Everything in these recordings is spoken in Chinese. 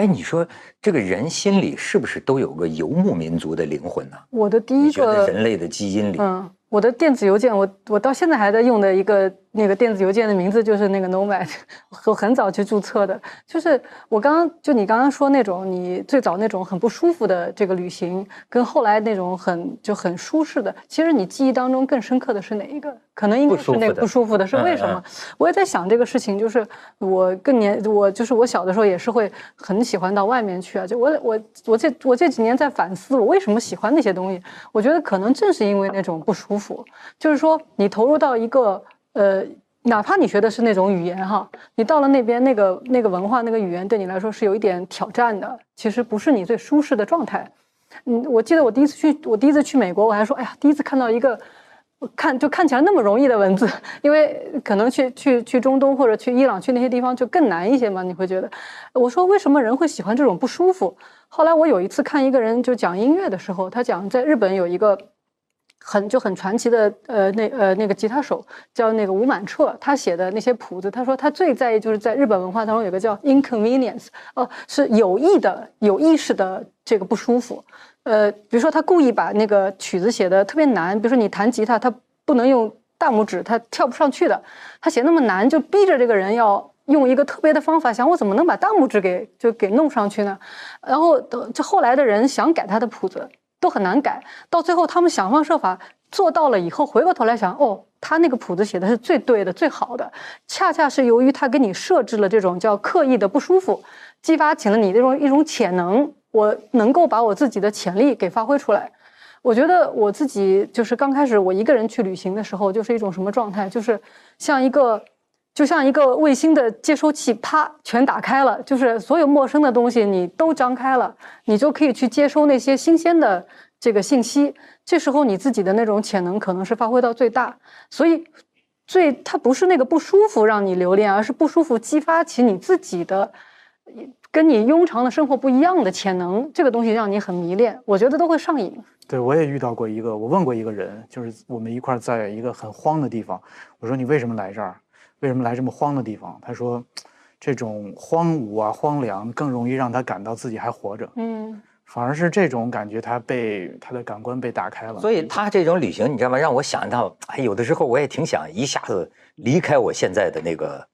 哎，你说这个人心里是不是都有个游牧民族的灵魂呢？我的第一个人类的基因里，嗯，我的电子邮件，我我到现在还在用的一个。那个电子邮件的名字就是那个 Nomad，我很早去注册的。就是我刚刚就你刚刚说那种，你最早那种很不舒服的这个旅行，跟后来那种很就很舒适的，其实你记忆当中更深刻的是哪一个？可能应该是那个不舒服的，是为什么？我也在想这个事情。就是我更年，我就是我小的时候也是会很喜欢到外面去啊。就我我我这我这几年在反思，我为什么喜欢那些东西？我觉得可能正是因为那种不舒服，就是说你投入到一个。呃，哪怕你学的是那种语言哈，你到了那边那个那个文化那个语言对你来说是有一点挑战的，其实不是你最舒适的状态。嗯，我记得我第一次去，我第一次去美国，我还说，哎呀，第一次看到一个看就看起来那么容易的文字，因为可能去去去中东或者去伊朗去那些地方就更难一些嘛，你会觉得，我说为什么人会喜欢这种不舒服？后来我有一次看一个人就讲音乐的时候，他讲在日本有一个。很就很传奇的，呃，那呃那个吉他手叫那个吴满彻，他写的那些谱子，他说他最在意就是在日本文化当中有个叫 inconvenience，哦，是有意的、有意识的这个不舒服。呃，比如说他故意把那个曲子写的特别难，比如说你弹吉他，他不能用大拇指，他跳不上去的，他写那么难，就逼着这个人要用一个特别的方法，想我怎么能把大拇指给就给弄上去呢？然后这后来的人想改他的谱子。都很难改，到最后他们想方设法做到了以后，回过头来想，哦，他那个谱子写的是最对的、最好的，恰恰是由于他给你设置了这种叫刻意的不舒服，激发起了你这种一种潜能，我能够把我自己的潜力给发挥出来。我觉得我自己就是刚开始我一个人去旅行的时候，就是一种什么状态，就是像一个。就像一个卫星的接收器，啪，全打开了，就是所有陌生的东西你都张开了，你就可以去接收那些新鲜的这个信息。这时候你自己的那种潜能可能是发挥到最大。所以，最它不是那个不舒服让你留恋，而是不舒服激发起你自己的跟你庸常的生活不一样的潜能。这个东西让你很迷恋，我觉得都会上瘾。对，我也遇到过一个，我问过一个人，就是我们一块在一个很荒的地方，我说你为什么来这儿？为什么来这么荒的地方？他说，这种荒芜啊、荒凉更容易让他感到自己还活着。嗯，反而是这种感觉，他被他的感官被打开了。所以他这种旅行，你知道吗？让我想到，哎，有的时候我也挺想一下子离开我现在的那个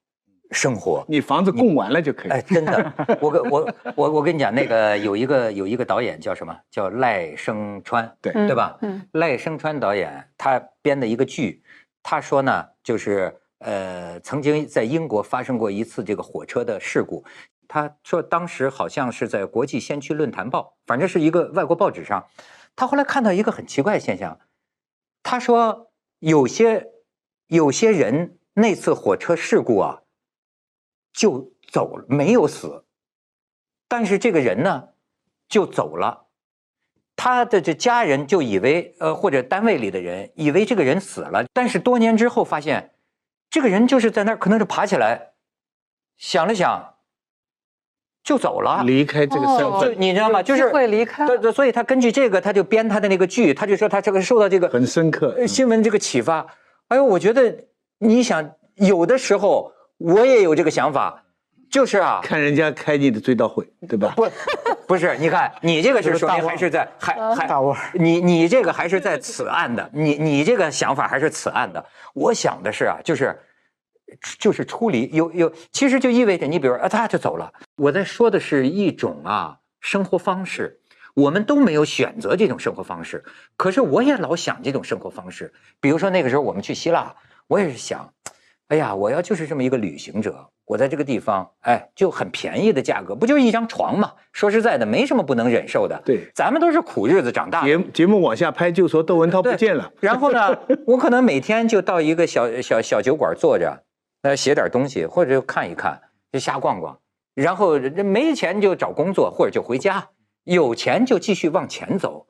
生活。你房子供完了就可以。哎，真的，我跟我我我跟你讲，那个有一个有一个导演叫什么？叫赖声川，对对吧？嗯，赖声川导演他编的一个剧，他说呢，就是。呃，曾经在英国发生过一次这个火车的事故。他说当时好像是在《国际先驱论坛报》，反正是一个外国报纸上。他后来看到一个很奇怪的现象，他说有些有些人那次火车事故啊就走，没有死，但是这个人呢就走了，他的这家人就以为呃或者单位里的人以为这个人死了，但是多年之后发现。这个人就是在那儿，可能是爬起来，想了想，就走了，离开这个身份，你知道吗？就是会离开。对对，所以他根据这个，他就编他的那个剧，他就说他这个受到这个很深刻新闻这个启发。哎呦，我觉得你想有的时候我也有这个想法。就是啊，看人家开你的追悼会，对吧？不，不是，你看你这个是说明还是在还还你你这个还是在此岸的，你你这个想法还是此岸的。我想的是啊，就是就是出离有有，其实就意味着你比如啊，他就走了。我在说的是一种啊生活方式，我们都没有选择这种生活方式，可是我也老想这种生活方式。比如说那个时候我们去希腊，我也是想，哎呀，我要就是这么一个旅行者。我在这个地方，哎，就很便宜的价格，不就一张床嘛？说实在的，没什么不能忍受的。对，咱们都是苦日子长大。节节目往下拍，就说窦文涛不见了。然后呢，我可能每天就到一个小小小酒馆坐着，呃，写点东西，或者就看一看，就瞎逛逛。然后没钱就找工作，或者就回家。有钱就继续往前走，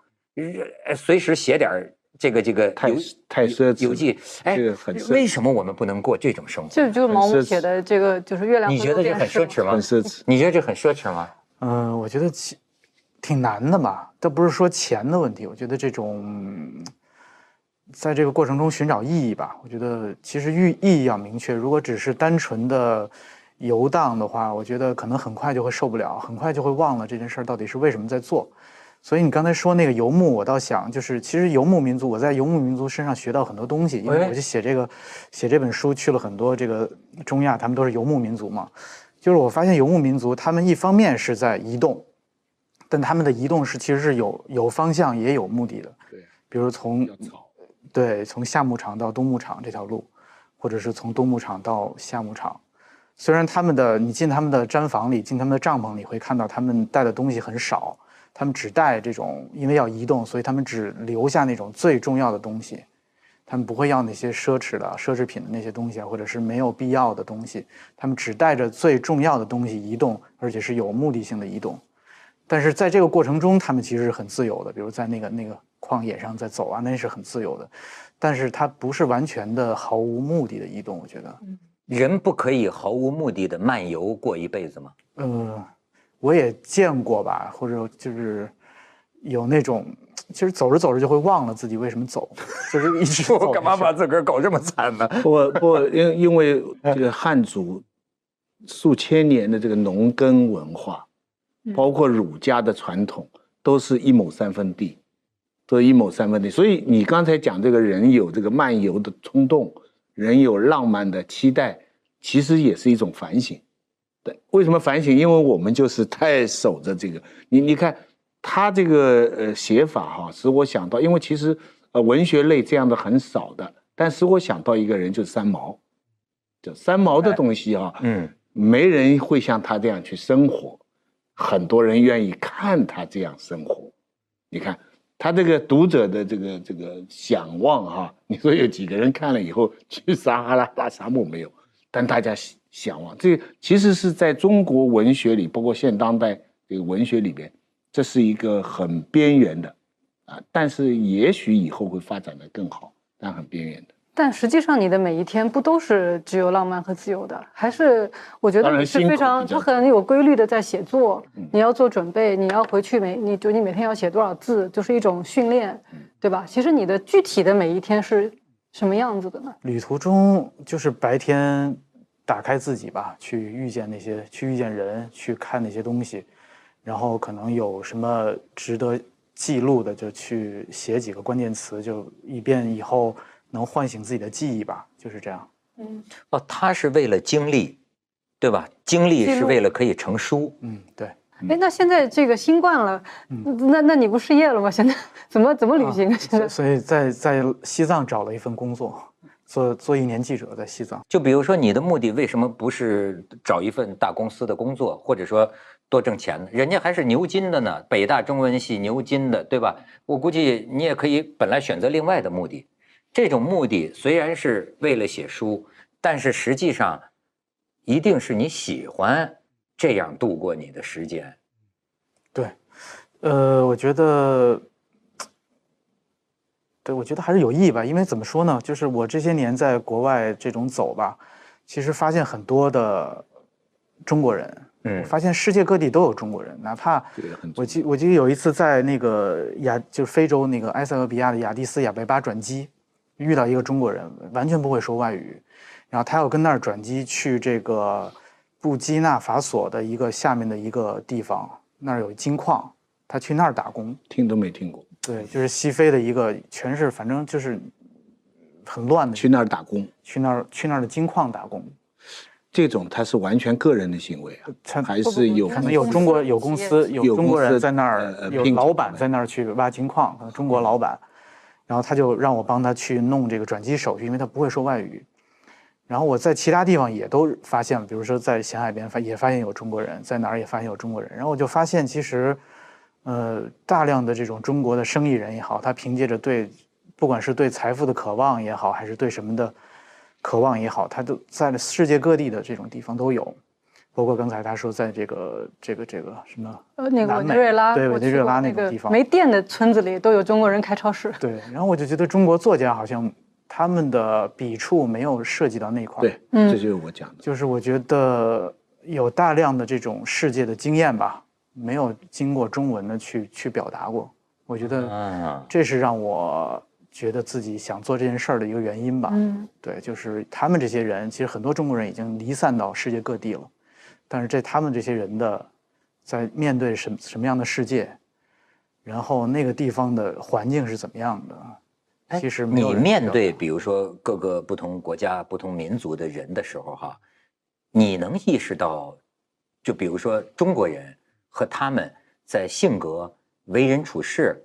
随时写点。这个这个太太奢侈，游记哎，为什么我们不能过这种生活？这就是毛姆写的这个，就是月亮。你觉得这很奢侈吗？很奢侈。你觉得这很奢侈吗？嗯，我觉得挺挺难的吧。倒不是说钱的问题，我觉得这种在这个过程中寻找意义吧。我觉得其实意意义要明确。如果只是单纯的游荡的话，我觉得可能很快就会受不了，很快就会忘了这件事儿到底是为什么在做。所以你刚才说那个游牧，我倒想就是，其实游牧民族，我在游牧民族身上学到很多东西，因为哎我就写这个写这本书去了很多这个中亚，他们都是游牧民族嘛。就是我发现游牧民族，他们一方面是在移动，但他们的移动是其实是有有方向也有目的的。对，比如从，对，从夏牧场到冬牧场这条路，或者是从冬牧场到夏牧场。虽然他们的你进他们的毡房里，进他们的帐篷里，会看到他们带的东西很少，他们只带这种，因为要移动，所以他们只留下那种最重要的东西，他们不会要那些奢侈的奢侈品的那些东西啊，或者是没有必要的东西，他们只带着最重要的东西移动，而且是有目的性的移动。但是在这个过程中，他们其实是很自由的，比如在那个那个旷野上在走啊，那是很自由的。但是它不是完全的毫无目的的移动，我觉得。人不可以毫无目的的漫游过一辈子吗？呃，我也见过吧，或者就是有那种，其实走着走着就会忘了自己为什么走，就是一直走 我干嘛把自个儿搞这么惨呢？不不，因因为这个汉族数千年的这个农耕文化，包括儒家的传统，都是一亩三分地，都一亩三分地。所以你刚才讲这个人有这个漫游的冲动，人有浪漫的期待，其实也是一种反省。对，为什么反省？因为我们就是太守着这个。你你看他这个呃写法哈，使我想到，因为其实呃文学类这样的很少的，但使我想到一个人就是三毛，就三毛的东西哈，嗯，没人会像他这样去生活，很多人愿意看他这样生活。你看他这个读者的这个这个想望哈，你说有几个人看了以后去撒哈拉大沙漠没有？但大家想想望，这其实是在中国文学里，包括现当代这个文学里边，这是一个很边缘的啊，但是也许以后会发展的更好，但很边缘的。但实际上，你的每一天不都是只有浪漫和自由的？还是我觉得你是非常，他很有规律的在写作。嗯你要做准备，你要回去每你就你每天要写多少字，就是一种训练，嗯对吧？其实你的具体的每一天是什么样子的呢？旅途中就是白天打开自己吧，去遇见那些，去遇见人，去看那些东西，然后可能有什么值得记录的，就去写几个关键词，就以便以后能唤醒自己的记忆吧，就是这样。嗯，哦，他是为了经历，对吧？经历是为了可以成书。嗯，对。哎，那现在这个新冠了，那那你不失业了吗？现在怎么怎么旅行啊？现在所所以在在西藏找了一份工作，做做一年记者，在西藏。就比如说，你的目的为什么不是找一份大公司的工作，或者说多挣钱呢？人家还是牛津的呢，北大中文系牛津的，对吧？我估计你也可以本来选择另外的目的。这种目的虽然是为了写书，但是实际上一定是你喜欢这样度过你的时间。对，呃，我觉得，对，我觉得还是有意义吧。因为怎么说呢，就是我这些年在国外这种走吧，其实发现很多的中国人，嗯发现世界各地都有中国人，哪怕我记我记得有一次在那个亚，就是非洲那个埃塞俄比亚的亚的斯亚贝巴转机，遇到一个中国人，完全不会说外语，然后他要跟那儿转机去这个布基纳法索的一个下面的一个地方，那儿有金矿，他去那儿打工。听都没听过，对，就是西非的一个，全是反正就是很乱的，去那儿打工，去那儿去那儿的金矿打工，这种他是完全个人的行为啊，他还是有可能有中国有公司有有中国人在那儿呃，有老板在那儿去挖金矿，可能中国老板，然后他就让我帮他去弄这个转机手续，因为他不会说外语。然后我在其他地方也都发现了，比如说在咸海边发也发现有中国人，在哪儿也发现有中国人。然后我就发现其实，呃，大量的这种中国的生意人也好，他凭借着对，不管是对财富的渴望也好，还是对什么的渴望也好，他都在世界各地的这种地方都有。包括刚才他说在这个这个这个什么呃，那个委内瑞拉，对委内瑞拉那那个地方没电的村子里都有中国人开超市。对，然后我就觉得中国作家好像他们的笔触没有涉及到那块儿，对，嗯这就是我讲的。就是我觉得有大量的这种世界的经验吧，没有经过中文的去去表达过，我觉得啊，这是让我觉得自己想做这件事儿的一个原因吧。嗯。对，就是他们这些人，其实很多中国人已经离散到世界各地了，但是这他们这些人的，在面对什什么样的世界，然后那个地方的环境是怎么样的，其实没有你面对比如说各个不同国家、不同民族的人的时候，哈，你能意识到，就比如说中国人和他们在性格、为人处事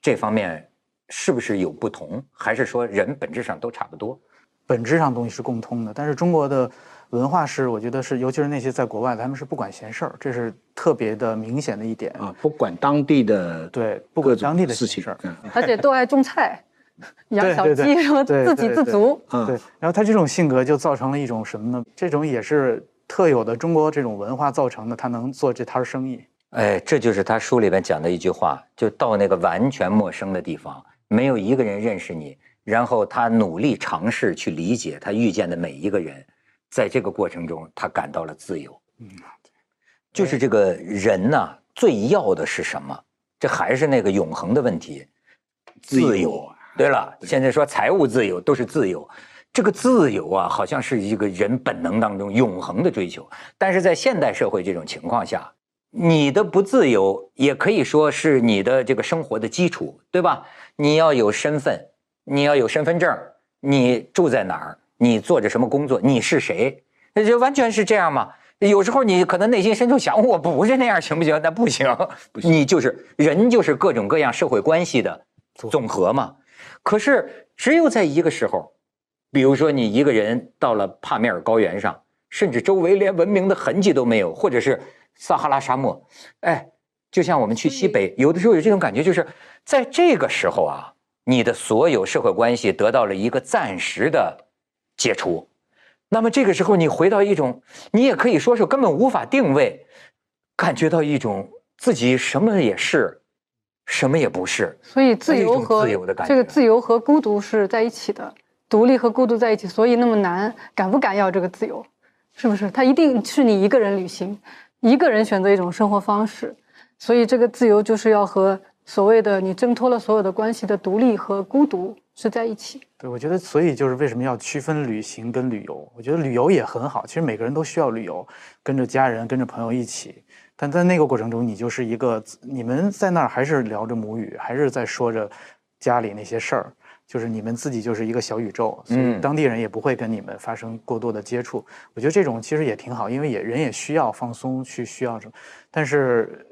这方面是不是有不同，还是说人本质上都差不多？本质上东西是共通的，但是中国的文化是，我觉得是，尤其是那些在国外，他们是不管闲事儿，这是特别的明显的一点。啊，不管当地的对，不管当地的事情事儿，嗯而且都爱种菜，养小鸡，什么自给自足。嗯对，然后他这种性格就造成了一种什么呢？这种也是特有的中国这种文化造成的，他能做这摊生意。哎，这就是他书里边讲的一句话，就到那个完全陌生的地方，没有一个人认识你，然后他努力尝试去理解他遇见的每一个人，在这个过程中，他感到了自由。嗯，就是这个人呐、最要的是什么？这还是那个永恒的问题，自由。对了，现在说财务自由都是自由，这个自由啊，好像是一个人本能当中永恒的追求。但是在现代社会这种情况下，你的不自由也可以说是你的这个生活的基础，对吧？你要有身份，你要有身份证，你住在哪儿，你做着什么工作，你是谁，那就完全是这样嘛？有时候你可能内心深处想，我不是那样，行不行？那不行，你就是人，就是各种各样社会关系的总和嘛。可是只有在一个时候，比如说你一个人到了帕米尔高原上，甚至周围连文明的痕迹都没有，或者是撒哈拉沙漠，哎，就像我们去西北，有的时候有这种感觉，就是在这个时候啊，你的所有社会关系得到了一个暂时的解除。那么这个时候，你回到一种，你也可以说是根本无法定位，感觉到一种自己什么也是，什么也不是。所以自由和自由的感觉这个自由和孤独是在一起的，独立和孤独在一起，所以那么难。敢不敢要这个自由？是不是？它一定是你一个人旅行，一个人选择一种生活方式，所以这个自由就是要和所谓的你挣脱了所有的关系的独立和孤独是在一起。对，我觉得，所以就是为什么要区分旅行跟旅游？我觉得旅游也很好，其实每个人都需要旅游，跟着家人、跟着朋友一起。但在那个过程中，你就是一个，你们在那儿还是聊着母语，还是在说着家里那些事儿，就是你们自己就是一个小宇宙，所以嗯当地人也不会跟你们发生过多的接触。我觉得这种其实也挺好，因为也人也需要放松，去需要什么，但是。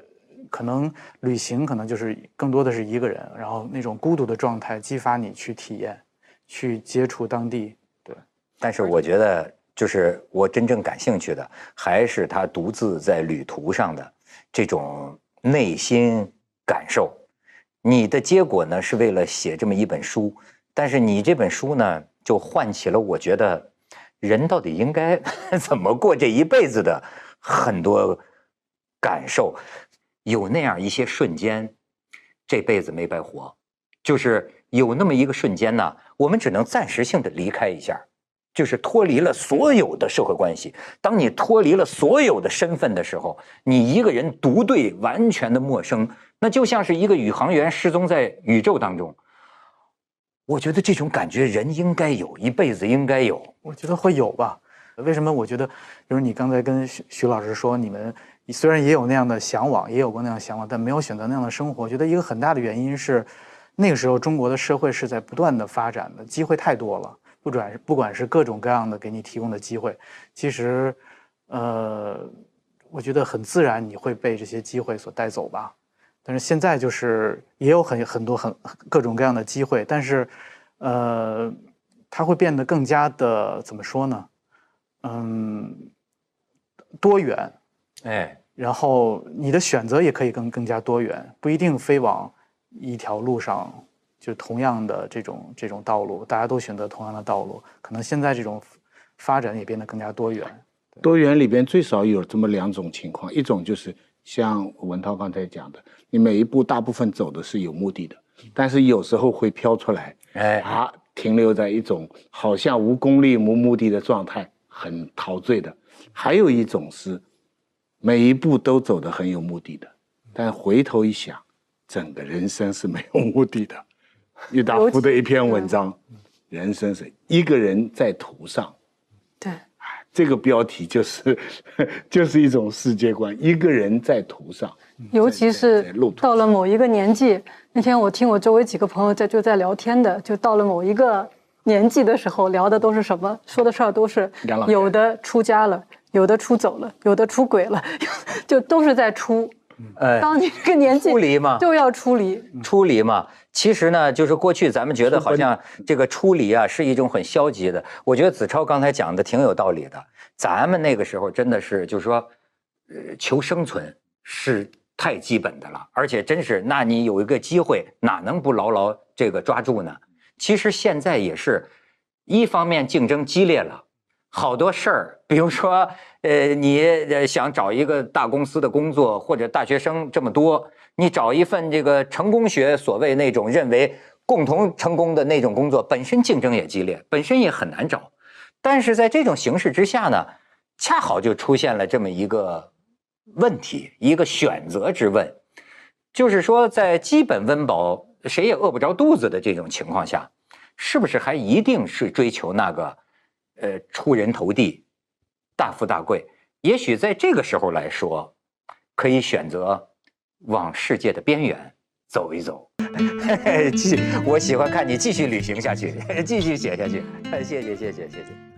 可能旅行可能就是更多的是一个人，然后那种孤独的状态激发你去体验，去接触当地。对，但是我觉得，就是我真正感兴趣的，还是他独自在旅途上的这种内心感受。你的结果呢，是为了写这么一本书，但是你这本书呢，就唤起了我觉得人到底应该 怎么过这一辈子的很多感受。有那样一些瞬间，这辈子没白活。就是有那么一个瞬间呢，我们只能暂时性的离开一下，就是脱离了所有的社会关系。当你脱离了所有的身份的时候，你一个人独对完全的陌生，那就像是一个宇航员失踪在宇宙当中。我觉得这种感觉人应该有，一辈子应该有。我觉得会有吧。为什么？我觉得，比如你刚才跟徐徐老师说，你们虽然也有那样的向往，也有过那样的向往，但没有选择那样的生活。我觉得一个很大的原因是，那个时候中国的社会是在不断的发展的，机会太多了，不管是不管是各种各样的给你提供的机会，其实，呃，我觉得很自然你会被这些机会所带走吧。但是现在就是也有很很多很各种各样的机会，但是，呃，它会变得更加的怎么说呢？嗯，多元，哎，然后你的选择也可以更更加多元，不一定非往一条路上，就同样的这种这种道路，大家都选择同样的道路，可能现在这种发展也变得更加多元。多元里边最少有这么两种情况，一种就是像文涛刚才讲的，你每一步大部分走的是有目的的，但是有时候会飘出来，哎，啊，停留在一种好像无功利无目的的状态，很陶醉的。还有一种是每一步都走得很有目的的，但回头一想，整个人生是没有目的的，郁达夫的一篇文章，人生是一个人在途上。对，这个标题就是 就是一种世界观，一个人在途上，尤其是到了某一个年纪，那天我听我周围几个朋友在就在聊天的，就到了某一个年纪的时候，聊的都是什么？说的事儿都是有的出家了，有的出走了，有的出轨了，就都是在出。呃，当你这个年纪出离嘛就要出离，出离嘛，其实呢，就是过去咱们觉得好像这个出离啊是一种很消极的。我觉得子超刚才讲的挺有道理的。咱们那个时候真的是就是说，呃，求生存是太基本的了，而且真是，那你有一个机会，哪能不牢牢这个抓住呢？其实现在也是，一方面竞争激烈了。好多事儿，比如说，呃，你呃想找一个大公司的工作，或者大学生这么多，你找一份这个成功学所谓那种认为共同成功的那种工作，本身竞争也激烈，本身也很难找。但是在这种形势之下呢，恰好就出现了这么一个问题，一个选择之问，就是说，在基本温饱谁也饿不着肚子的这种情况下，是不是还一定是追求那个？呃，出人头地，大富大贵，也许在这个时候来说，可以选择往世界的边缘走一走。继，我喜欢看你继续旅行下去，继续写下去。谢谢，谢谢，谢谢。